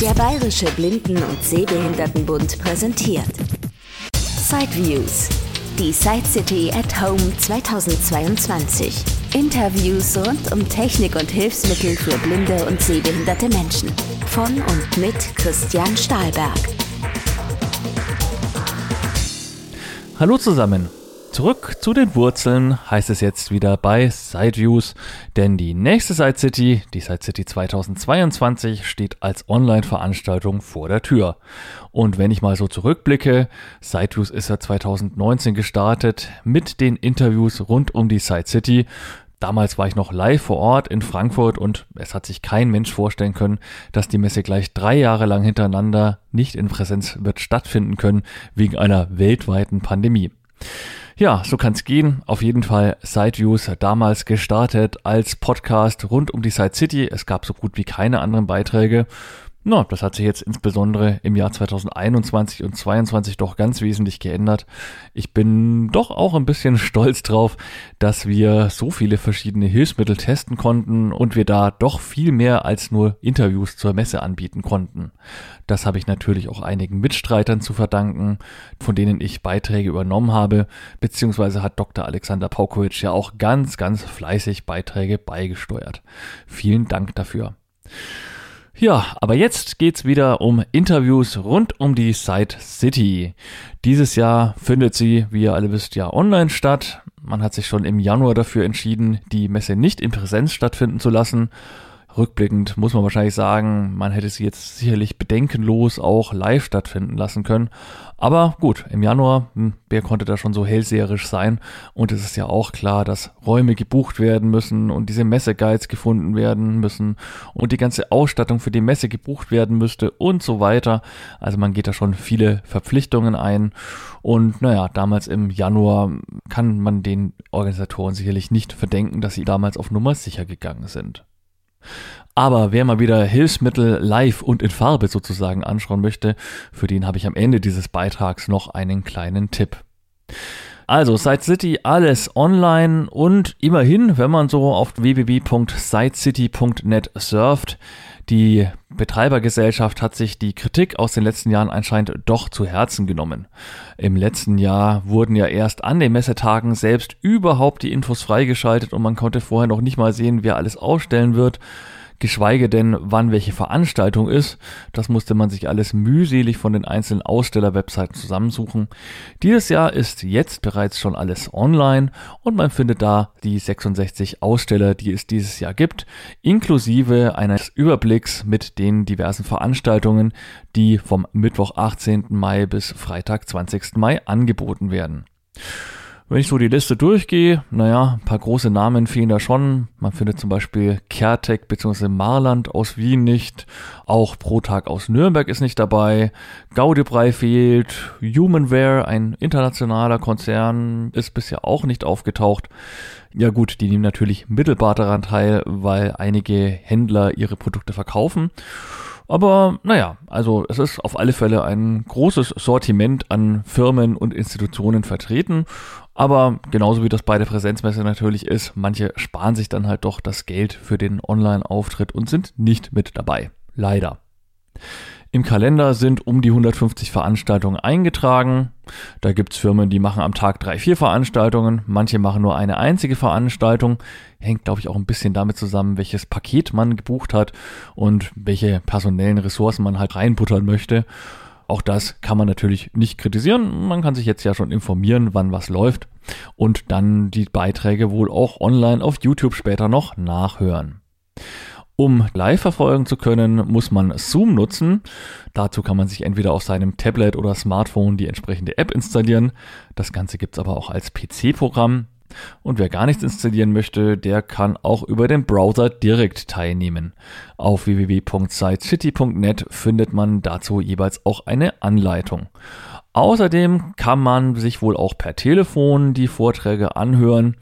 Der Bayerische Blinden- und Sehbehindertenbund präsentiert Sideviews. Die Side City at Home 2022. Interviews rund um Technik und Hilfsmittel für blinde und sehbehinderte Menschen. Von und mit Christian Stahlberg. Hallo zusammen. Zurück zu den Wurzeln heißt es jetzt wieder bei Sideviews, denn die nächste Side City, die Side City 2022, steht als Online-Veranstaltung vor der Tür. Und wenn ich mal so zurückblicke, Sideviews ist ja 2019 gestartet mit den Interviews rund um die Side City. Damals war ich noch live vor Ort in Frankfurt und es hat sich kein Mensch vorstellen können, dass die Messe gleich drei Jahre lang hintereinander nicht in Präsenz wird stattfinden können wegen einer weltweiten Pandemie. Ja, so kann's gehen. Auf jeden Fall Sideviews damals gestartet als Podcast rund um die Side City. Es gab so gut wie keine anderen Beiträge. Na, das hat sich jetzt insbesondere im Jahr 2021 und 2022 doch ganz wesentlich geändert. Ich bin doch auch ein bisschen stolz drauf, dass wir so viele verschiedene Hilfsmittel testen konnten und wir da doch viel mehr als nur Interviews zur Messe anbieten konnten. Das habe ich natürlich auch einigen Mitstreitern zu verdanken, von denen ich Beiträge übernommen habe, beziehungsweise hat Dr. Alexander Paukowitsch ja auch ganz, ganz fleißig Beiträge beigesteuert. Vielen Dank dafür. Ja, aber jetzt geht's wieder um Interviews rund um die Side City. Dieses Jahr findet sie, wie ihr alle wisst, ja online statt. Man hat sich schon im Januar dafür entschieden, die Messe nicht in Präsenz stattfinden zu lassen Rückblickend muss man wahrscheinlich sagen, man hätte sie jetzt sicherlich bedenkenlos auch live stattfinden lassen können. Aber gut, im Januar, hm, wer konnte da schon so hellseherisch sein? Und es ist ja auch klar, dass Räume gebucht werden müssen und diese Messeguides gefunden werden müssen und die ganze Ausstattung für die Messe gebucht werden müsste und so weiter. Also man geht da schon viele Verpflichtungen ein. Und naja, damals im Januar kann man den Organisatoren sicherlich nicht verdenken, dass sie damals auf Nummer sicher gegangen sind. Aber wer mal wieder Hilfsmittel live und in Farbe sozusagen anschauen möchte, für den habe ich am Ende dieses Beitrags noch einen kleinen Tipp. Also Side City alles online und immerhin, wenn man so auf www.sidecity.net surft, die Betreibergesellschaft hat sich die Kritik aus den letzten Jahren anscheinend doch zu Herzen genommen. Im letzten Jahr wurden ja erst an den Messetagen selbst überhaupt die Infos freigeschaltet und man konnte vorher noch nicht mal sehen, wer alles ausstellen wird geschweige denn, wann welche Veranstaltung ist. Das musste man sich alles mühselig von den einzelnen Aussteller-Webseiten zusammensuchen. Dieses Jahr ist jetzt bereits schon alles online und man findet da die 66 Aussteller, die es dieses Jahr gibt, inklusive eines Überblicks mit den diversen Veranstaltungen, die vom Mittwoch 18. Mai bis Freitag 20. Mai angeboten werden. Wenn ich so die Liste durchgehe, naja, ein paar große Namen fehlen da schon. Man findet zum Beispiel Kertek bzw. Marland aus Wien nicht. Auch Protag aus Nürnberg ist nicht dabei. Gaudebrei fehlt. Humanware, ein internationaler Konzern, ist bisher auch nicht aufgetaucht. Ja gut, die nehmen natürlich mittelbar daran teil, weil einige Händler ihre Produkte verkaufen. Aber naja, also es ist auf alle Fälle ein großes Sortiment an Firmen und Institutionen vertreten. Aber genauso wie das bei der Präsenzmesse natürlich ist, manche sparen sich dann halt doch das Geld für den Online-Auftritt und sind nicht mit dabei. Leider. Im Kalender sind um die 150 Veranstaltungen eingetragen. Da gibt's Firmen, die machen am Tag drei, vier Veranstaltungen. Manche machen nur eine einzige Veranstaltung. Hängt, glaube ich, auch ein bisschen damit zusammen, welches Paket man gebucht hat und welche personellen Ressourcen man halt reinbuttern möchte. Auch das kann man natürlich nicht kritisieren. Man kann sich jetzt ja schon informieren, wann was läuft und dann die Beiträge wohl auch online auf YouTube später noch nachhören. Um live verfolgen zu können, muss man Zoom nutzen. Dazu kann man sich entweder auf seinem Tablet oder Smartphone die entsprechende App installieren. Das Ganze gibt's aber auch als PC-Programm. Und wer gar nichts installieren möchte, der kann auch über den Browser direkt teilnehmen. Auf www.sitecity.net findet man dazu jeweils auch eine Anleitung. Außerdem kann man sich wohl auch per Telefon die Vorträge anhören.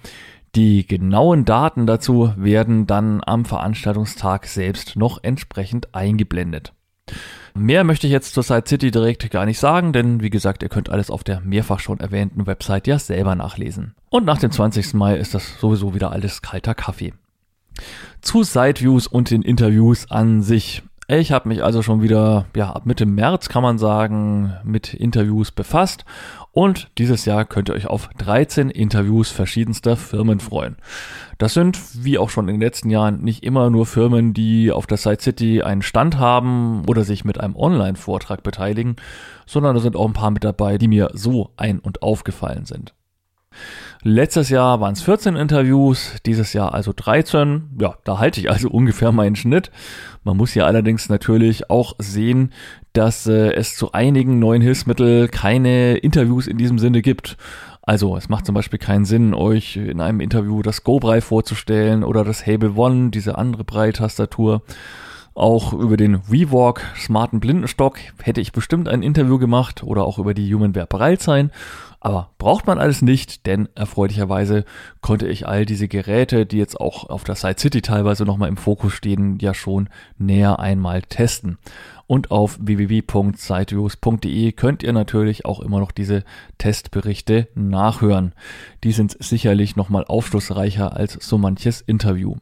Die genauen Daten dazu werden dann am Veranstaltungstag selbst noch entsprechend eingeblendet. Mehr möchte ich jetzt zur Side City direkt gar nicht sagen, denn wie gesagt, ihr könnt alles auf der mehrfach schon erwähnten Website ja selber nachlesen. Und nach dem 20. Mai ist das sowieso wieder alles kalter Kaffee. Zu Sideviews und den Interviews an sich. Ich habe mich also schon wieder, ja, ab Mitte März kann man sagen, mit Interviews befasst und dieses Jahr könnt ihr euch auf 13 Interviews verschiedenster Firmen freuen. Das sind, wie auch schon in den letzten Jahren, nicht immer nur Firmen, die auf der Side City einen Stand haben oder sich mit einem Online-Vortrag beteiligen, sondern da sind auch ein paar mit dabei, die mir so ein- und aufgefallen sind. Letztes Jahr waren es 14 Interviews, dieses Jahr also 13. Ja, da halte ich also ungefähr meinen Schnitt. Man muss ja allerdings natürlich auch sehen, dass äh, es zu einigen neuen Hilfsmitteln keine Interviews in diesem Sinne gibt. Also es macht zum Beispiel keinen Sinn, euch in einem Interview das Go-Brei vorzustellen oder das Hable One, diese andere Brei-Tastatur. Auch über den WeWalk smarten Blindenstock hätte ich bestimmt ein Interview gemacht oder auch über die Humanware Breilzeilen. Aber braucht man alles nicht, denn erfreulicherweise konnte ich all diese Geräte, die jetzt auch auf der Side City teilweise nochmal im Fokus stehen, ja schon näher einmal testen. Und auf www.siteviews.de könnt ihr natürlich auch immer noch diese Testberichte nachhören. Die sind sicherlich nochmal aufschlussreicher als so manches Interview.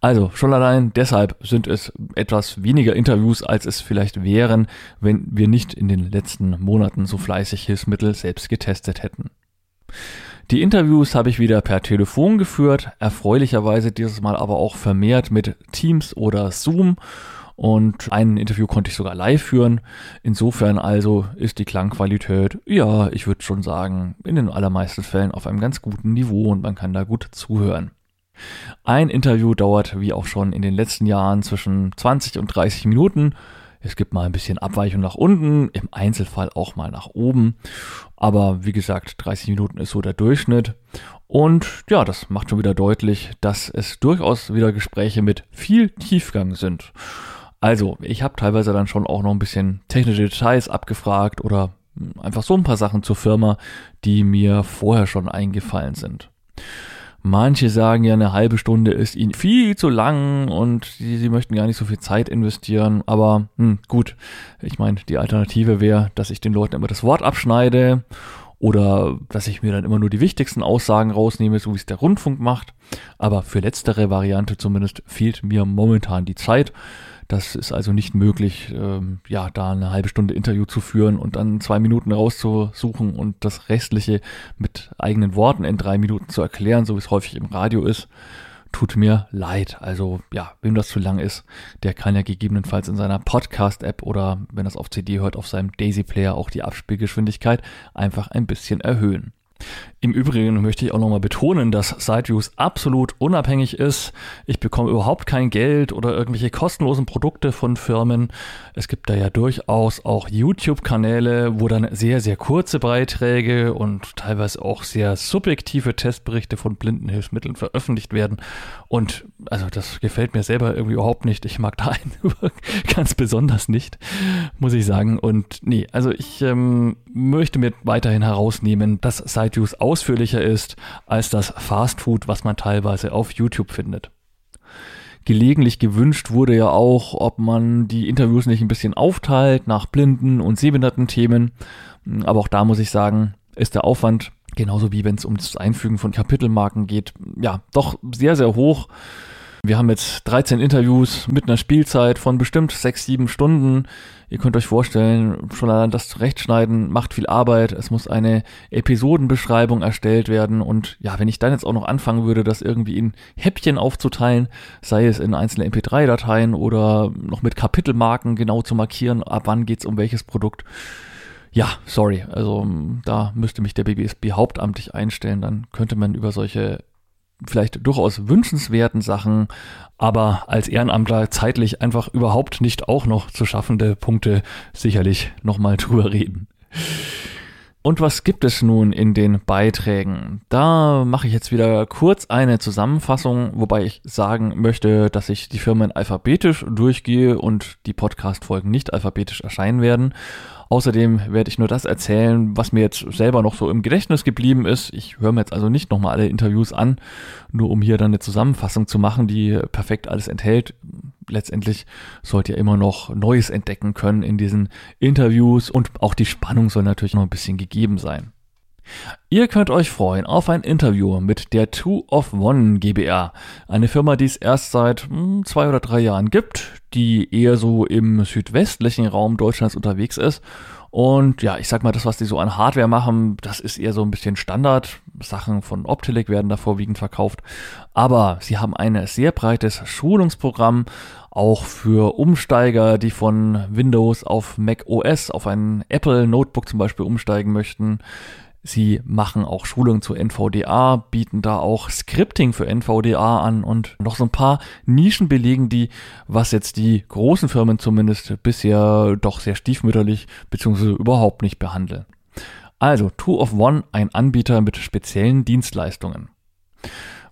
Also schon allein deshalb sind es etwas weniger Interviews, als es vielleicht wären, wenn wir nicht in den letzten Monaten so fleißig Hilfsmittel selbst getestet hätten. Die Interviews habe ich wieder per Telefon geführt, erfreulicherweise dieses Mal aber auch vermehrt mit Teams oder Zoom und ein Interview konnte ich sogar live führen. Insofern also ist die Klangqualität, ja, ich würde schon sagen, in den allermeisten Fällen auf einem ganz guten Niveau und man kann da gut zuhören. Ein Interview dauert, wie auch schon in den letzten Jahren, zwischen 20 und 30 Minuten. Es gibt mal ein bisschen Abweichung nach unten, im Einzelfall auch mal nach oben. Aber wie gesagt, 30 Minuten ist so der Durchschnitt. Und ja, das macht schon wieder deutlich, dass es durchaus wieder Gespräche mit viel Tiefgang sind. Also, ich habe teilweise dann schon auch noch ein bisschen technische Details abgefragt oder einfach so ein paar Sachen zur Firma, die mir vorher schon eingefallen sind. Manche sagen ja, eine halbe Stunde ist ihnen viel zu lang und sie, sie möchten gar nicht so viel Zeit investieren. Aber hm, gut, ich meine, die Alternative wäre, dass ich den Leuten immer das Wort abschneide oder dass ich mir dann immer nur die wichtigsten Aussagen rausnehme, so wie es der Rundfunk macht. Aber für letztere Variante zumindest fehlt mir momentan die Zeit. Das ist also nicht möglich, ähm, ja, da eine halbe Stunde Interview zu führen und dann zwei Minuten rauszusuchen und das Restliche mit eigenen Worten in drei Minuten zu erklären, so wie es häufig im Radio ist. Tut mir leid. Also ja, wem das zu lang ist, der kann ja gegebenenfalls in seiner Podcast-App oder wenn das auf CD hört, auf seinem Daisy-Player auch die Abspielgeschwindigkeit einfach ein bisschen erhöhen. Im Übrigen möchte ich auch nochmal betonen, dass SideViews absolut unabhängig ist. Ich bekomme überhaupt kein Geld oder irgendwelche kostenlosen Produkte von Firmen. Es gibt da ja durchaus auch YouTube-Kanäle, wo dann sehr, sehr kurze Beiträge und teilweise auch sehr subjektive Testberichte von Blindenhilfsmitteln veröffentlicht werden. Und also das gefällt mir selber irgendwie überhaupt nicht. Ich mag da einen ganz besonders nicht, muss ich sagen. Und nee, also ich ähm, möchte mir weiterhin herausnehmen, dass SideViews ausführlicher ist als das Fastfood, was man teilweise auf YouTube findet. Gelegentlich gewünscht wurde ja auch, ob man die Interviews nicht ein bisschen aufteilt nach blinden und sehbehinderten Themen. Aber auch da muss ich sagen, ist der Aufwand, genauso wie wenn es um das Einfügen von Kapitelmarken geht, ja, doch sehr, sehr hoch. Wir haben jetzt 13 Interviews mit einer Spielzeit von bestimmt 6, 7 Stunden. Ihr könnt euch vorstellen, schon allein das Zurechtschneiden macht viel Arbeit. Es muss eine Episodenbeschreibung erstellt werden. Und ja, wenn ich dann jetzt auch noch anfangen würde, das irgendwie in Häppchen aufzuteilen, sei es in einzelne MP3-Dateien oder noch mit Kapitelmarken genau zu markieren, ab wann geht's um welches Produkt. Ja, sorry, also da müsste mich der BBSB hauptamtlich einstellen, dann könnte man über solche vielleicht durchaus wünschenswerten Sachen, aber als Ehrenamtler zeitlich einfach überhaupt nicht auch noch zu schaffende Punkte sicherlich nochmal drüber reden. Und was gibt es nun in den Beiträgen? Da mache ich jetzt wieder kurz eine Zusammenfassung, wobei ich sagen möchte, dass ich die Firmen alphabetisch durchgehe und die Podcast-Folgen nicht alphabetisch erscheinen werden. Außerdem werde ich nur das erzählen, was mir jetzt selber noch so im Gedächtnis geblieben ist. Ich höre mir jetzt also nicht nochmal alle Interviews an, nur um hier dann eine Zusammenfassung zu machen, die perfekt alles enthält. Letztendlich sollt ihr immer noch Neues entdecken können in diesen Interviews und auch die Spannung soll natürlich noch ein bisschen gegeben sein. Ihr könnt euch freuen auf ein Interview mit der Two of One GBR, eine Firma, die es erst seit hm, zwei oder drei Jahren gibt, die eher so im südwestlichen Raum Deutschlands unterwegs ist und ja, ich sag mal, das, was die so an Hardware machen, das ist eher so ein bisschen Standard. Sachen von Optilec werden da vorwiegend verkauft. Aber sie haben ein sehr breites Schulungsprogramm, auch für Umsteiger, die von Windows auf Mac OS, auf ein Apple Notebook zum Beispiel umsteigen möchten. Sie machen auch Schulungen zu NVDA, bieten da auch Scripting für NVDA an und noch so ein paar Nischen belegen die, was jetzt die großen Firmen zumindest bisher doch sehr stiefmütterlich bzw. überhaupt nicht behandeln. Also Two of One, ein Anbieter mit speziellen Dienstleistungen.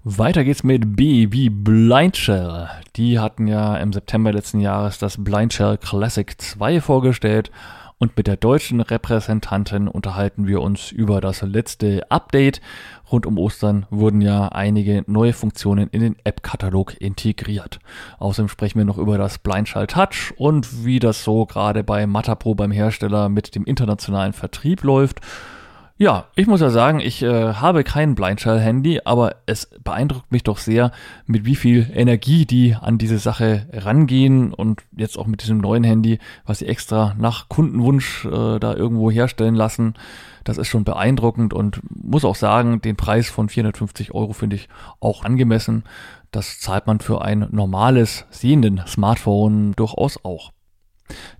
Weiter geht's mit B wie Blindshell. Die hatten ja im September letzten Jahres das Blindshell Classic 2 vorgestellt und mit der deutschen Repräsentantin unterhalten wir uns über das letzte Update. Rund um Ostern wurden ja einige neue Funktionen in den App-Katalog integriert. Außerdem sprechen wir noch über das Blindshell Touch und wie das so gerade bei Matapro beim Hersteller mit dem internationalen Vertrieb läuft. Ja, ich muss ja sagen, ich äh, habe kein Blindshell-Handy, aber es beeindruckt mich doch sehr, mit wie viel Energie die an diese Sache rangehen und jetzt auch mit diesem neuen Handy, was sie extra nach Kundenwunsch äh, da irgendwo herstellen lassen. Das ist schon beeindruckend und muss auch sagen, den Preis von 450 Euro finde ich auch angemessen. Das zahlt man für ein normales sehenden Smartphone durchaus auch.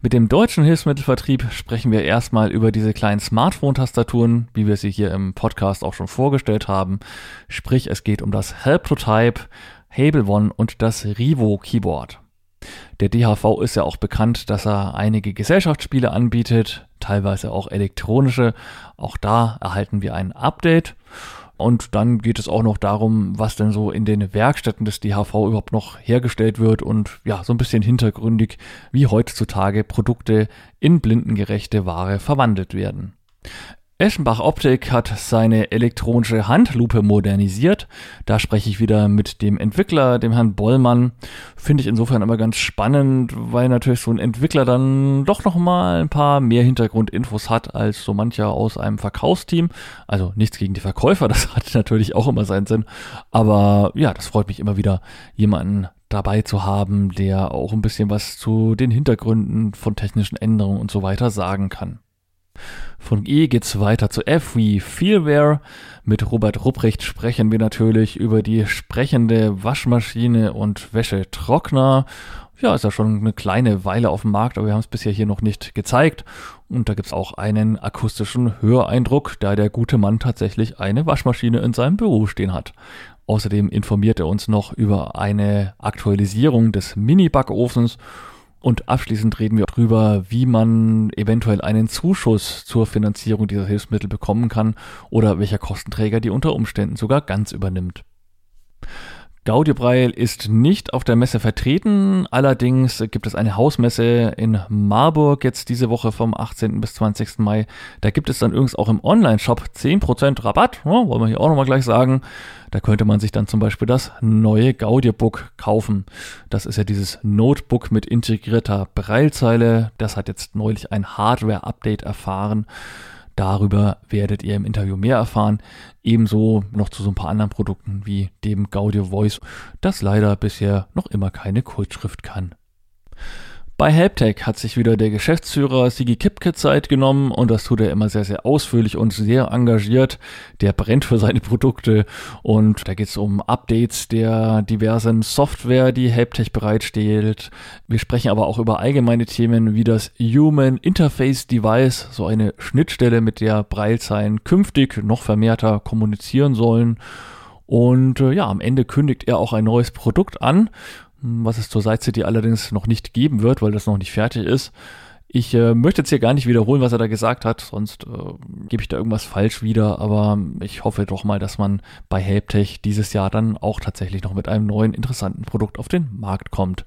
Mit dem deutschen Hilfsmittelvertrieb sprechen wir erstmal über diese kleinen Smartphone-Tastaturen, wie wir sie hier im Podcast auch schon vorgestellt haben. Sprich, es geht um das Helptotype, Hable One und das Rivo Keyboard. Der DHV ist ja auch bekannt, dass er einige Gesellschaftsspiele anbietet, teilweise auch elektronische. Auch da erhalten wir ein Update. Und dann geht es auch noch darum, was denn so in den Werkstätten des DHV überhaupt noch hergestellt wird und ja, so ein bisschen hintergründig, wie heutzutage Produkte in blindengerechte Ware verwandelt werden. Eschenbach Optik hat seine elektronische Handlupe modernisiert. Da spreche ich wieder mit dem Entwickler, dem Herrn Bollmann. Finde ich insofern immer ganz spannend, weil natürlich so ein Entwickler dann doch noch mal ein paar mehr Hintergrundinfos hat als so mancher aus einem Verkaufsteam. Also nichts gegen die Verkäufer, das hat natürlich auch immer seinen Sinn. Aber ja, das freut mich immer wieder, jemanden dabei zu haben, der auch ein bisschen was zu den Hintergründen von technischen Änderungen und so weiter sagen kann. Von E geht's weiter zu F wie Feelware. Mit Robert Rupprecht sprechen wir natürlich über die sprechende Waschmaschine und Wäschetrockner. Ja, ist ja schon eine kleine Weile auf dem Markt, aber wir haben es bisher hier noch nicht gezeigt. Und da gibt's auch einen akustischen Höreindruck, da der gute Mann tatsächlich eine Waschmaschine in seinem Büro stehen hat. Außerdem informiert er uns noch über eine Aktualisierung des Mini-Backofens und abschließend reden wir darüber, wie man eventuell einen Zuschuss zur Finanzierung dieser Hilfsmittel bekommen kann oder welcher Kostenträger die unter Umständen sogar ganz übernimmt. Gaudibreil ist nicht auf der Messe vertreten, allerdings gibt es eine Hausmesse in Marburg jetzt diese Woche vom 18. bis 20. Mai. Da gibt es dann übrigens auch im Online-Shop 10% Rabatt, ja, wollen wir hier auch nochmal gleich sagen. Da könnte man sich dann zum Beispiel das neue Gaudierbook kaufen. Das ist ja dieses Notebook mit integrierter Braillezeile. Das hat jetzt neulich ein Hardware-Update erfahren. Darüber werdet ihr im Interview mehr erfahren. Ebenso noch zu so ein paar anderen Produkten wie dem Gaudio Voice, das leider bisher noch immer keine Kultschrift kann. Bei Helptech hat sich wieder der Geschäftsführer Sigi Kipke Zeit genommen und das tut er immer sehr, sehr ausführlich und sehr engagiert. Der brennt für seine Produkte und da geht es um Updates der diversen Software, die Helptech bereitstellt. Wir sprechen aber auch über allgemeine Themen wie das Human Interface Device, so eine Schnittstelle, mit der Breilzeilen künftig noch vermehrter kommunizieren sollen. Und äh, ja, am Ende kündigt er auch ein neues Produkt an was es zur Side City allerdings noch nicht geben wird, weil das noch nicht fertig ist. Ich äh, möchte jetzt hier gar nicht wiederholen, was er da gesagt hat, sonst äh, gebe ich da irgendwas falsch wieder, aber ich hoffe doch mal, dass man bei Helptech dieses Jahr dann auch tatsächlich noch mit einem neuen interessanten Produkt auf den Markt kommt.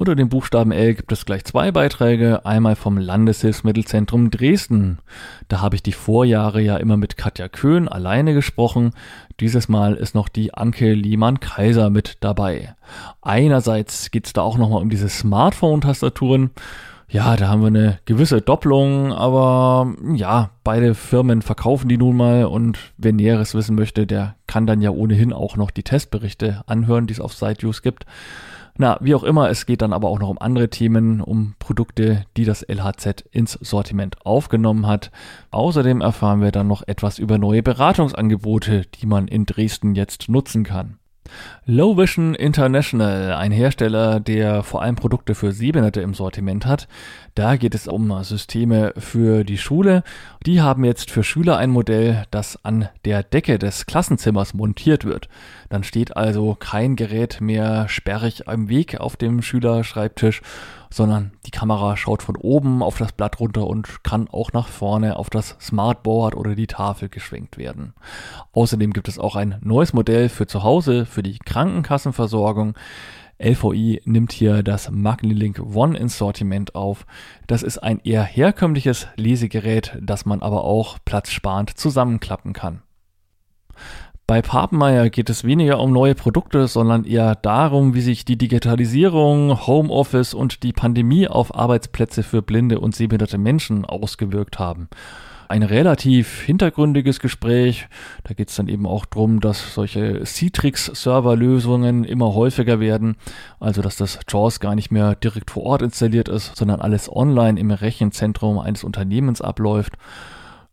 Unter dem Buchstaben L gibt es gleich zwei Beiträge. Einmal vom Landeshilfsmittelzentrum Dresden. Da habe ich die Vorjahre ja immer mit Katja Köhn alleine gesprochen. Dieses Mal ist noch die Anke Liemann-Kaiser mit dabei. Einerseits geht es da auch nochmal um diese Smartphone-Tastaturen. Ja, da haben wir eine gewisse Doppelung, aber ja, beide Firmen verkaufen die nun mal und wer Näheres wissen möchte, der kann dann ja ohnehin auch noch die Testberichte anhören, die es auf SiteViews gibt. Na, wie auch immer, es geht dann aber auch noch um andere Themen, um Produkte, die das LHZ ins Sortiment aufgenommen hat. Außerdem erfahren wir dann noch etwas über neue Beratungsangebote, die man in Dresden jetzt nutzen kann. Low Vision International, ein Hersteller, der vor allem Produkte für Sehbehinderte im Sortiment hat. Da geht es um Systeme für die Schule. Die haben jetzt für Schüler ein Modell, das an der Decke des Klassenzimmers montiert wird. Dann steht also kein Gerät mehr sperrig am Weg auf dem Schülerschreibtisch, sondern die Kamera schaut von oben auf das Blatt runter und kann auch nach vorne auf das Smartboard oder die Tafel geschwenkt werden. Außerdem gibt es auch ein neues Modell für zu Hause, für die Krankenkassenversorgung. LVI nimmt hier das MagniLink One ins Sortiment auf. Das ist ein eher herkömmliches Lesegerät, das man aber auch platzsparend zusammenklappen kann. Bei Papenmeier geht es weniger um neue Produkte, sondern eher darum, wie sich die Digitalisierung, Homeoffice und die Pandemie auf Arbeitsplätze für blinde und sehbehinderte Menschen ausgewirkt haben. Ein relativ hintergründiges Gespräch. Da geht es dann eben auch darum, dass solche Citrix-Server-Lösungen immer häufiger werden. Also dass das JAWS gar nicht mehr direkt vor Ort installiert ist, sondern alles online im Rechenzentrum eines Unternehmens abläuft.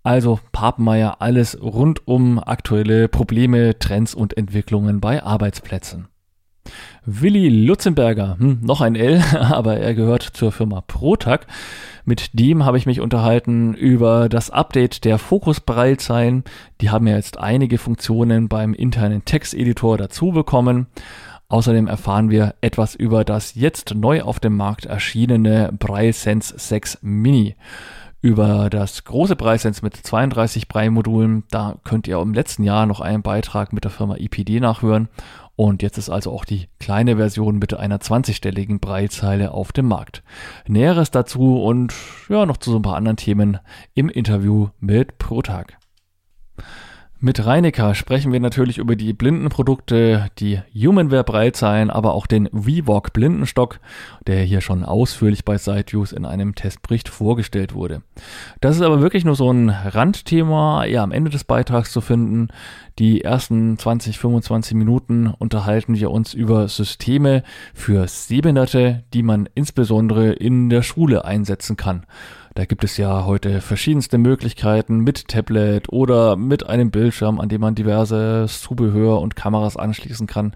Also Papenmeier, alles rund um aktuelle Probleme, Trends und Entwicklungen bei Arbeitsplätzen. Willi Lutzenberger, hm, noch ein L, aber er gehört zur Firma Protag. Mit dem habe ich mich unterhalten über das Update der Fokus-Braillezeilen. Die haben ja jetzt einige Funktionen beim internen Texteditor dazu bekommen. Außerdem erfahren wir etwas über das jetzt neu auf dem Markt erschienene Braille Sense 6 Mini über das große Preissens mit 32 Brei-Modulen. Da könnt ihr im letzten Jahr noch einen Beitrag mit der Firma IPD nachhören. Und jetzt ist also auch die kleine Version mit einer 20-stelligen Breitzeile auf dem Markt. Näheres dazu und ja, noch zu so ein paar anderen Themen im Interview mit Protag. Mit Reinecker sprechen wir natürlich über die Blindenprodukte, die Humanware Breitzeilen, aber auch den VWalk Blindenstock, der hier schon ausführlich bei SiteViews in einem Testbericht vorgestellt wurde. Das ist aber wirklich nur so ein Randthema, eher am Ende des Beitrags zu finden. Die ersten 20, 25 Minuten unterhalten wir uns über Systeme für Sehbehinderte, die man insbesondere in der Schule einsetzen kann. Da gibt es ja heute verschiedenste Möglichkeiten mit Tablet oder mit einem Bildschirm, an dem man diverses Zubehör und Kameras anschließen kann.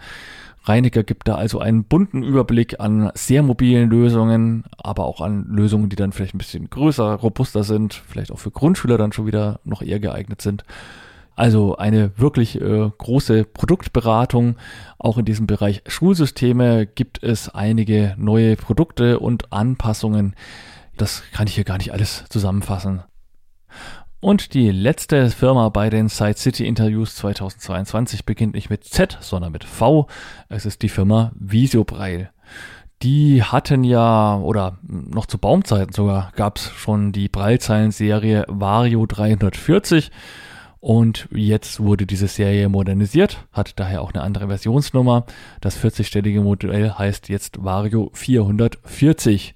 Reiniger gibt da also einen bunten Überblick an sehr mobilen Lösungen, aber auch an Lösungen, die dann vielleicht ein bisschen größer, robuster sind, vielleicht auch für Grundschüler dann schon wieder noch eher geeignet sind. Also eine wirklich äh, große Produktberatung. Auch in diesem Bereich Schulsysteme gibt es einige neue Produkte und Anpassungen, das kann ich hier gar nicht alles zusammenfassen. Und die letzte Firma bei den Side City Interviews 2022 beginnt nicht mit Z, sondern mit V. Es ist die Firma Visiobreil. Die hatten ja, oder noch zu Baumzeiten sogar, gab es schon die Breilzeilen-Serie Vario 340. Und jetzt wurde diese Serie modernisiert, hat daher auch eine andere Versionsnummer. Das 40-stellige Modell heißt jetzt Vario 440.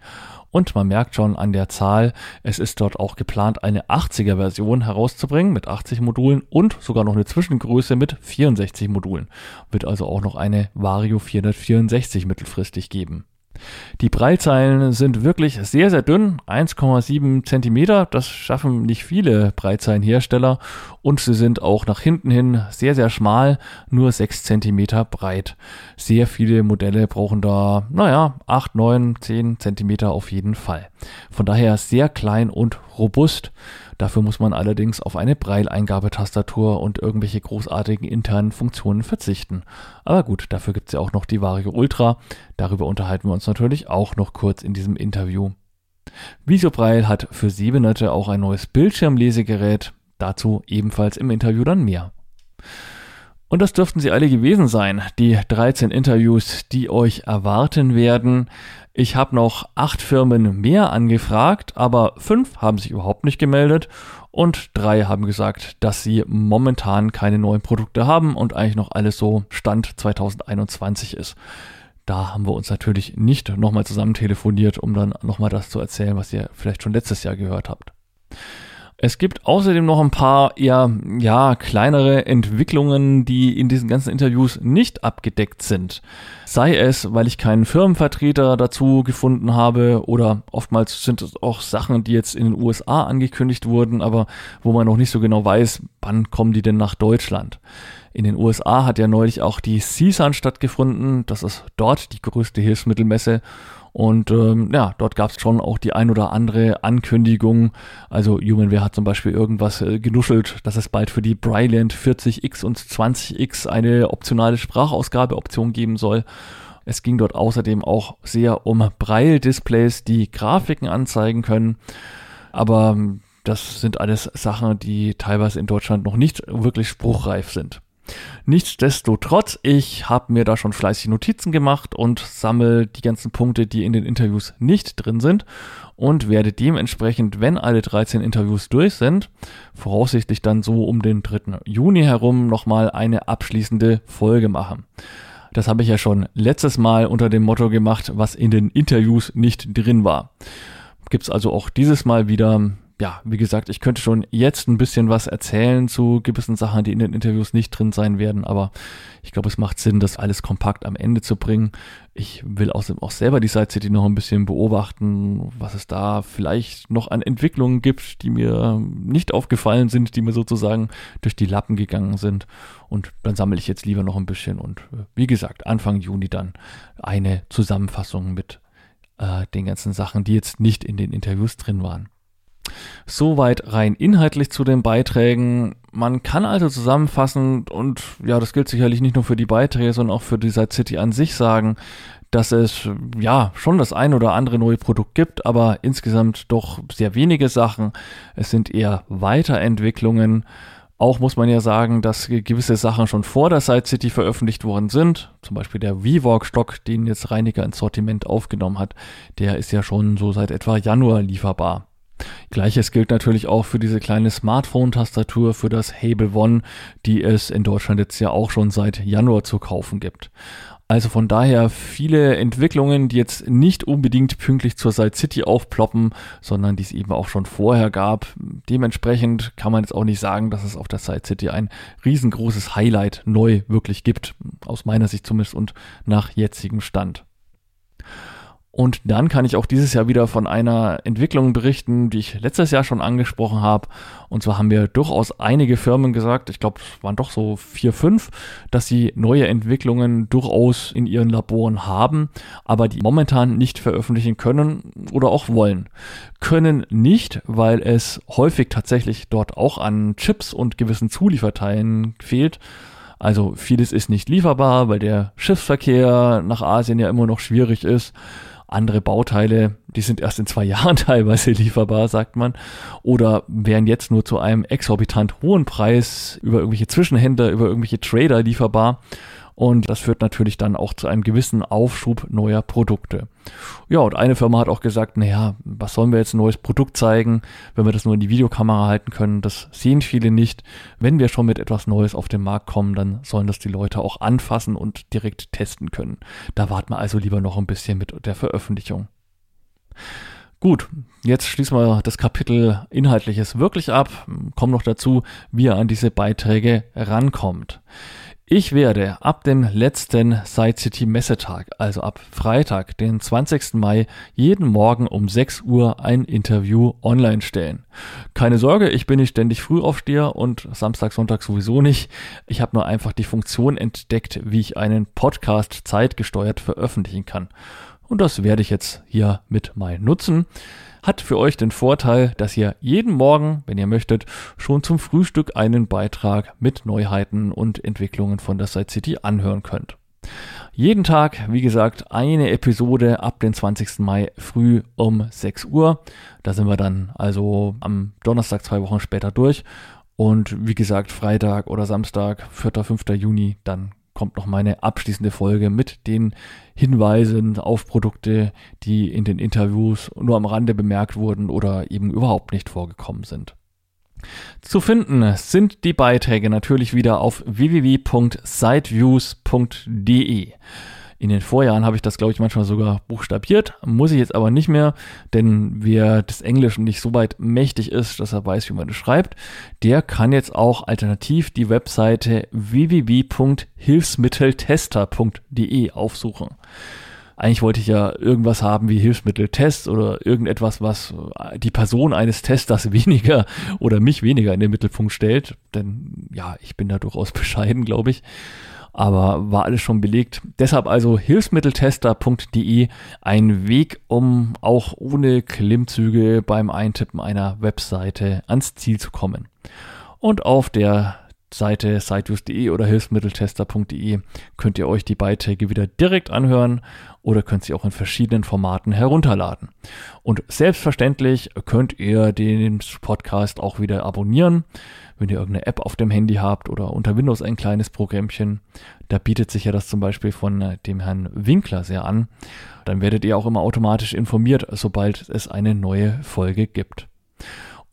Und man merkt schon an der Zahl, es ist dort auch geplant, eine 80er Version herauszubringen mit 80 Modulen und sogar noch eine Zwischengröße mit 64 Modulen. Wird also auch noch eine Vario 464 mittelfristig geben. Die Breitzeilen sind wirklich sehr, sehr dünn, 1,7 Zentimeter. Das schaffen nicht viele Breitzeilenhersteller. Und sie sind auch nach hinten hin sehr, sehr schmal, nur 6 Zentimeter breit. Sehr viele Modelle brauchen da, naja, 8, 9, 10 Zentimeter auf jeden Fall. Von daher sehr klein und robust. Dafür muss man allerdings auf eine Braille-Eingabetastatur und irgendwelche großartigen internen Funktionen verzichten. Aber gut, dafür gibt es ja auch noch die Vario Ultra. Darüber unterhalten wir uns natürlich auch noch kurz in diesem Interview. Visiobraille hat für Sehbehinderte auch ein neues Bildschirmlesegerät. Dazu ebenfalls im Interview dann mehr. Und das dürften sie alle gewesen sein, die 13 Interviews, die euch erwarten werden. Ich habe noch acht Firmen mehr angefragt, aber fünf haben sich überhaupt nicht gemeldet und drei haben gesagt, dass sie momentan keine neuen Produkte haben und eigentlich noch alles so Stand 2021 ist. da haben wir uns natürlich nicht nochmal zusammen telefoniert, um dann nochmal das zu erzählen, was ihr vielleicht schon letztes Jahr gehört habt. Es gibt außerdem noch ein paar eher, ja, kleinere Entwicklungen, die in diesen ganzen Interviews nicht abgedeckt sind. Sei es, weil ich keinen Firmenvertreter dazu gefunden habe oder oftmals sind es auch Sachen, die jetzt in den USA angekündigt wurden, aber wo man noch nicht so genau weiß, wann kommen die denn nach Deutschland. In den USA hat ja neulich auch die CSUN stattgefunden. Das ist dort die größte Hilfsmittelmesse. Und ähm, ja, dort gab es schon auch die ein oder andere Ankündigung. Also Humanware hat zum Beispiel irgendwas äh, genuschelt, dass es bald für die Bryland 40X und 20X eine optionale Sprachausgabeoption geben soll. Es ging dort außerdem auch sehr um Braille-Displays, die Grafiken anzeigen können. Aber ähm, das sind alles Sachen, die teilweise in Deutschland noch nicht wirklich spruchreif sind. Nichtsdestotrotz, ich habe mir da schon fleißig Notizen gemacht und sammle die ganzen Punkte, die in den Interviews nicht drin sind und werde dementsprechend, wenn alle 13 Interviews durch sind, voraussichtlich dann so um den 3. Juni herum nochmal eine abschließende Folge machen. Das habe ich ja schon letztes Mal unter dem Motto gemacht, was in den Interviews nicht drin war. Gibt's also auch dieses Mal wieder ja, wie gesagt, ich könnte schon jetzt ein bisschen was erzählen zu gewissen Sachen, die in den Interviews nicht drin sein werden, aber ich glaube, es macht Sinn, das alles kompakt am Ende zu bringen. Ich will außerdem auch selber die Side City noch ein bisschen beobachten, was es da vielleicht noch an Entwicklungen gibt, die mir nicht aufgefallen sind, die mir sozusagen durch die Lappen gegangen sind. Und dann sammle ich jetzt lieber noch ein bisschen und äh, wie gesagt, Anfang Juni dann eine Zusammenfassung mit äh, den ganzen Sachen, die jetzt nicht in den Interviews drin waren. Soweit rein inhaltlich zu den Beiträgen. Man kann also zusammenfassen und ja, das gilt sicherlich nicht nur für die Beiträge, sondern auch für die Side City an sich sagen, dass es ja schon das ein oder andere neue Produkt gibt, aber insgesamt doch sehr wenige Sachen. Es sind eher Weiterentwicklungen. Auch muss man ja sagen, dass gewisse Sachen schon vor der Side City veröffentlicht worden sind. Zum Beispiel der VWalk-Stock, den jetzt Reiniger ins Sortiment aufgenommen hat, der ist ja schon so seit etwa Januar lieferbar. Gleiches gilt natürlich auch für diese kleine Smartphone-Tastatur für das Hable One, die es in Deutschland jetzt ja auch schon seit Januar zu kaufen gibt. Also von daher viele Entwicklungen, die jetzt nicht unbedingt pünktlich zur Side City aufploppen, sondern die es eben auch schon vorher gab. Dementsprechend kann man jetzt auch nicht sagen, dass es auf der Side City ein riesengroßes Highlight neu wirklich gibt. Aus meiner Sicht zumindest und nach jetzigem Stand. Und dann kann ich auch dieses Jahr wieder von einer Entwicklung berichten, die ich letztes Jahr schon angesprochen habe. Und zwar haben wir durchaus einige Firmen gesagt, ich glaube, es waren doch so vier, fünf, dass sie neue Entwicklungen durchaus in ihren Laboren haben, aber die momentan nicht veröffentlichen können oder auch wollen. Können nicht, weil es häufig tatsächlich dort auch an Chips und gewissen Zulieferteilen fehlt. Also vieles ist nicht lieferbar, weil der Schiffsverkehr nach Asien ja immer noch schwierig ist andere Bauteile, die sind erst in zwei Jahren teilweise lieferbar, sagt man, oder wären jetzt nur zu einem exorbitant hohen Preis über irgendwelche Zwischenhändler, über irgendwelche Trader lieferbar. Und das führt natürlich dann auch zu einem gewissen Aufschub neuer Produkte. Ja, und eine Firma hat auch gesagt, naja, was sollen wir jetzt ein neues Produkt zeigen, wenn wir das nur in die Videokamera halten können? Das sehen viele nicht. Wenn wir schon mit etwas Neues auf den Markt kommen, dann sollen das die Leute auch anfassen und direkt testen können. Da warten wir also lieber noch ein bisschen mit der Veröffentlichung. Gut, jetzt schließen wir das Kapitel Inhaltliches wirklich ab. Kommen noch dazu, wie ihr an diese Beiträge rankommt. Ich werde ab dem letzten Side City Messetag, also ab Freitag, den 20. Mai, jeden Morgen um 6 Uhr ein Interview online stellen. Keine Sorge, ich bin nicht ständig Frühaufsteher und Samstag, Sonntag sowieso nicht. Ich habe nur einfach die Funktion entdeckt, wie ich einen Podcast zeitgesteuert veröffentlichen kann. Und das werde ich jetzt hier mit mal nutzen hat für euch den Vorteil, dass ihr jeden Morgen, wenn ihr möchtet, schon zum Frühstück einen Beitrag mit Neuheiten und Entwicklungen von der Side City anhören könnt. Jeden Tag, wie gesagt, eine Episode ab den 20. Mai früh um 6 Uhr. Da sind wir dann also am Donnerstag zwei Wochen später durch. Und wie gesagt, Freitag oder Samstag, 4. 5. Juni, dann kommt noch meine abschließende Folge mit den Hinweisen auf Produkte, die in den Interviews nur am Rande bemerkt wurden oder eben überhaupt nicht vorgekommen sind. Zu finden sind die Beiträge natürlich wieder auf www.sideviews.de. In den Vorjahren habe ich das, glaube ich, manchmal sogar buchstabiert, muss ich jetzt aber nicht mehr, denn wer des Englischen nicht so weit mächtig ist, dass er weiß, wie man das schreibt, der kann jetzt auch alternativ die Webseite www.hilfsmitteltester.de aufsuchen. Eigentlich wollte ich ja irgendwas haben wie Hilfsmitteltest oder irgendetwas, was die Person eines Testers weniger oder mich weniger in den Mittelpunkt stellt. Denn ja, ich bin da durchaus bescheiden, glaube ich. Aber war alles schon belegt. Deshalb also hilfsmitteltester.de ein Weg, um auch ohne Klimmzüge beim Eintippen einer Webseite ans Ziel zu kommen. Und auf der Seite siteviews.de oder hilfsmitteltester.de könnt ihr euch die Beiträge wieder direkt anhören oder könnt sie auch in verschiedenen Formaten herunterladen. Und selbstverständlich könnt ihr den Podcast auch wieder abonnieren, wenn ihr irgendeine App auf dem Handy habt oder unter Windows ein kleines Programmchen. Da bietet sich ja das zum Beispiel von äh, dem Herrn Winkler sehr an. Dann werdet ihr auch immer automatisch informiert, sobald es eine neue Folge gibt.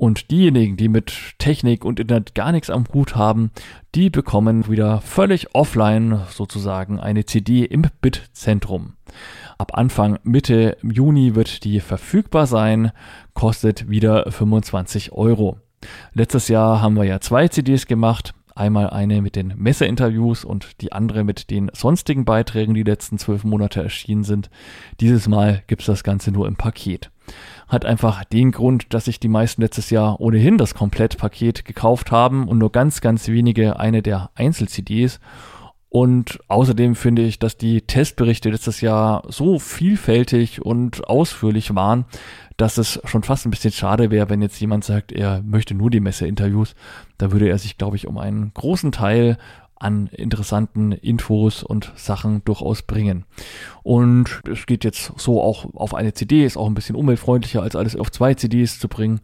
Und diejenigen, die mit Technik und Internet gar nichts am Hut haben, die bekommen wieder völlig offline sozusagen eine CD im Bitzentrum. Ab Anfang Mitte Juni wird die verfügbar sein, kostet wieder 25 Euro. Letztes Jahr haben wir ja zwei CDs gemacht. Einmal eine mit den Messeinterviews und die andere mit den sonstigen Beiträgen, die letzten zwölf Monate erschienen sind. Dieses Mal gibt es das Ganze nur im Paket hat einfach den Grund, dass sich die meisten letztes Jahr ohnehin das Komplettpaket gekauft haben und nur ganz, ganz wenige eine der Einzel-CDs. Und außerdem finde ich, dass die Testberichte letztes Jahr so vielfältig und ausführlich waren, dass es schon fast ein bisschen schade wäre, wenn jetzt jemand sagt, er möchte nur die Messe-Interviews. Da würde er sich, glaube ich, um einen großen Teil an interessanten Infos und Sachen durchaus bringen. Und es geht jetzt so auch auf eine CD, ist auch ein bisschen umweltfreundlicher als alles auf zwei CDs zu bringen.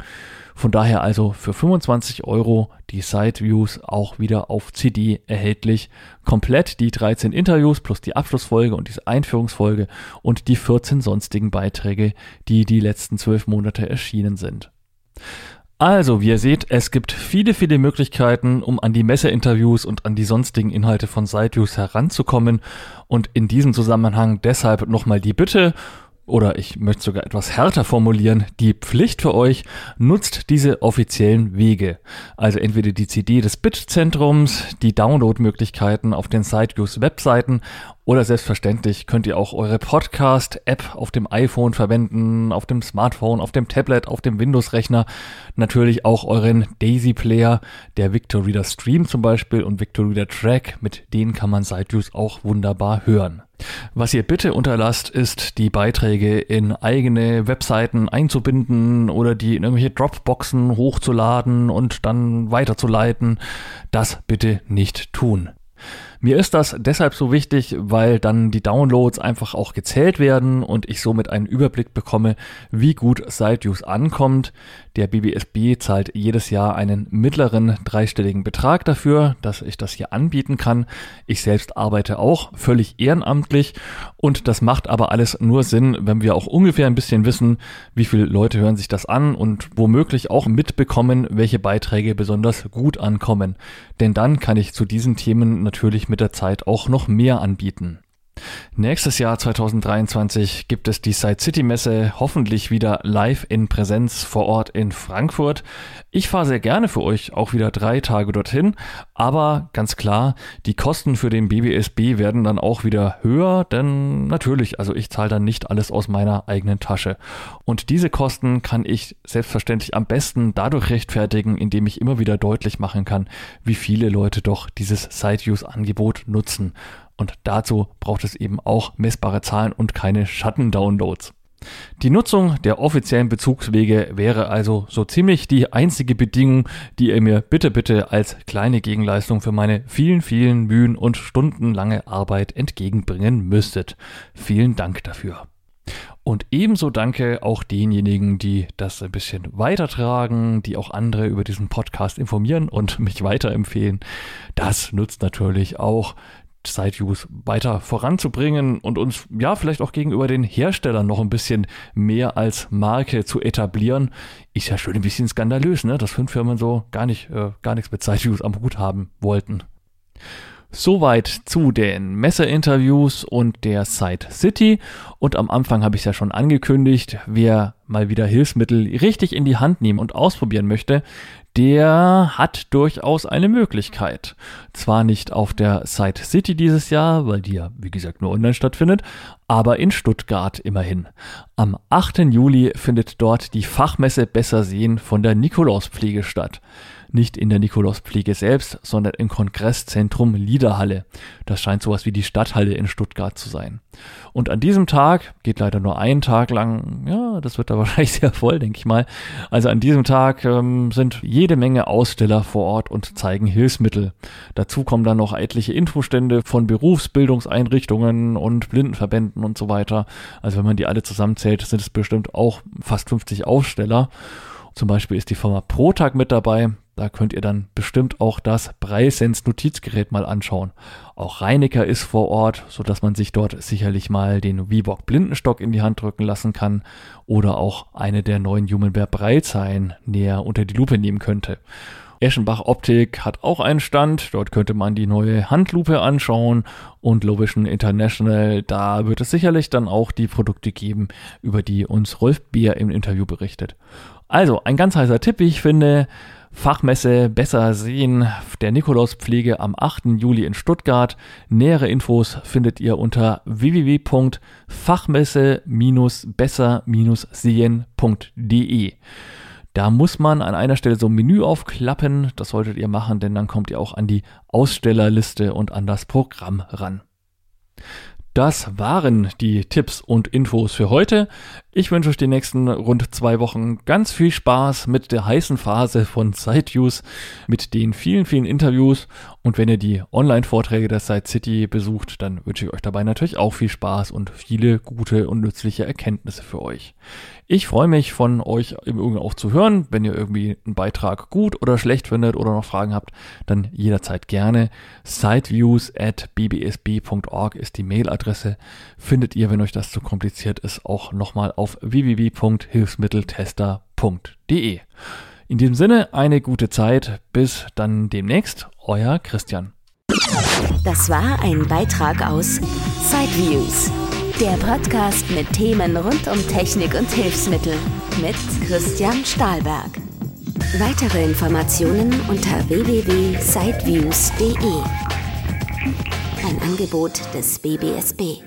Von daher also für 25 Euro die Side Views auch wieder auf CD erhältlich. Komplett die 13 Interviews plus die Abschlussfolge und diese Einführungsfolge und die 14 sonstigen Beiträge, die die letzten zwölf Monate erschienen sind. Also, wie ihr seht, es gibt viele, viele Möglichkeiten, um an die Messeinterviews und an die sonstigen Inhalte von SiteViews heranzukommen. Und in diesem Zusammenhang deshalb nochmal die Bitte, oder ich möchte sogar etwas härter formulieren, die Pflicht für euch, nutzt diese offiziellen Wege. Also entweder die CD des Bitzentrums, die Downloadmöglichkeiten auf den SiteViews Webseiten oder selbstverständlich könnt ihr auch eure Podcast-App auf dem iPhone verwenden, auf dem Smartphone, auf dem Tablet, auf dem Windows-Rechner. Natürlich auch euren Daisy-Player, der Victor Reader Stream zum Beispiel und Victor Reader Track. Mit denen kann man SiteViews auch wunderbar hören. Was ihr bitte unterlasst, ist die Beiträge in eigene Webseiten einzubinden oder die in irgendwelche Dropboxen hochzuladen und dann weiterzuleiten. Das bitte nicht tun. Mir ist das deshalb so wichtig, weil dann die Downloads einfach auch gezählt werden und ich somit einen Überblick bekomme, wie gut SiteViews ankommt. Der BBSB zahlt jedes Jahr einen mittleren dreistelligen Betrag dafür, dass ich das hier anbieten kann. Ich selbst arbeite auch völlig ehrenamtlich und das macht aber alles nur Sinn, wenn wir auch ungefähr ein bisschen wissen, wie viele Leute hören sich das an und womöglich auch mitbekommen, welche Beiträge besonders gut ankommen. Denn dann kann ich zu diesen Themen natürlich mit der Zeit auch noch mehr anbieten. Nächstes Jahr 2023 gibt es die Side City Messe hoffentlich wieder live in Präsenz vor Ort in Frankfurt. Ich fahre sehr gerne für euch auch wieder drei Tage dorthin, aber ganz klar, die Kosten für den BBSB werden dann auch wieder höher, denn natürlich, also ich zahle dann nicht alles aus meiner eigenen Tasche. Und diese Kosten kann ich selbstverständlich am besten dadurch rechtfertigen, indem ich immer wieder deutlich machen kann, wie viele Leute doch dieses Side-Use-Angebot nutzen. Und dazu braucht es eben auch messbare Zahlen und keine Schattendownloads. Die Nutzung der offiziellen Bezugswege wäre also so ziemlich die einzige Bedingung, die ihr mir bitte bitte als kleine Gegenleistung für meine vielen, vielen Mühen und stundenlange Arbeit entgegenbringen müsstet. Vielen Dank dafür. Und ebenso danke auch denjenigen, die das ein bisschen weitertragen, die auch andere über diesen Podcast informieren und mich weiterempfehlen. Das nutzt natürlich auch Side-Views weiter voranzubringen und uns ja vielleicht auch gegenüber den Herstellern noch ein bisschen mehr als Marke zu etablieren. Ist ja schon ein bisschen skandalös, ne? dass fünf Firmen so gar nicht, äh, gar nichts mit Side-Views am Hut haben wollten. Soweit zu den Messeinterviews und der Site City. Und am Anfang habe ich es ja schon angekündigt, wer mal wieder Hilfsmittel richtig in die Hand nehmen und ausprobieren möchte, der hat durchaus eine Möglichkeit. Zwar nicht auf der Site City dieses Jahr, weil die ja, wie gesagt, nur online stattfindet, aber in Stuttgart immerhin. Am 8. Juli findet dort die Fachmesse Besser Sehen von der Nikolauspflege statt nicht in der Nikolauspflege selbst, sondern im Kongresszentrum Liederhalle. Das scheint sowas wie die Stadthalle in Stuttgart zu sein. Und an diesem Tag, geht leider nur einen Tag lang, ja, das wird da wahrscheinlich sehr voll, denke ich mal. Also an diesem Tag ähm, sind jede Menge Aussteller vor Ort und zeigen Hilfsmittel. Dazu kommen dann noch etliche Infostände von Berufsbildungseinrichtungen und Blindenverbänden und so weiter. Also wenn man die alle zusammenzählt, sind es bestimmt auch fast 50 Aussteller. Zum Beispiel ist die Firma Protag mit dabei. Da könnt ihr dann bestimmt auch das Breisens Notizgerät mal anschauen. Auch Reinecker ist vor Ort, so dass man sich dort sicherlich mal den Vivoc Blindenstock in die Hand drücken lassen kann oder auch eine der neuen Humanware Breizeilen näher unter die Lupe nehmen könnte. Eschenbach Optik hat auch einen Stand, dort könnte man die neue Handlupe anschauen und Lovision International, da wird es sicherlich dann auch die Produkte geben, über die uns Rolf Beer im Interview berichtet. Also ein ganz heißer Tipp, wie ich finde, Fachmesse Besser sehen der Nikolauspflege am 8. Juli in Stuttgart. Nähere Infos findet ihr unter www.fachmesse-besser-sehen.de. Da muss man an einer Stelle so ein Menü aufklappen. Das solltet ihr machen, denn dann kommt ihr auch an die Ausstellerliste und an das Programm ran. Das waren die Tipps und Infos für heute. Ich wünsche euch die nächsten rund zwei Wochen ganz viel Spaß mit der heißen Phase von SiteViews, mit den vielen, vielen Interviews. Und wenn ihr die Online-Vorträge der Site City besucht, dann wünsche ich euch dabei natürlich auch viel Spaß und viele gute und nützliche Erkenntnisse für euch. Ich freue mich von euch im Übrigen auch zu hören. Wenn ihr irgendwie einen Beitrag gut oder schlecht findet oder noch Fragen habt, dann jederzeit gerne. Siteviews at bbsb.org ist die Mailadresse. Findet ihr, wenn euch das zu kompliziert ist, auch nochmal auf www.hilfsmitteltester.de. In diesem Sinne eine gute Zeit. Bis dann demnächst. Euer Christian. Das war ein Beitrag aus Sideviews der Podcast mit Themen rund um Technik und Hilfsmittel mit Christian Stahlberg. Weitere Informationen unter www.sideviews.de. Ein Angebot des BBSB.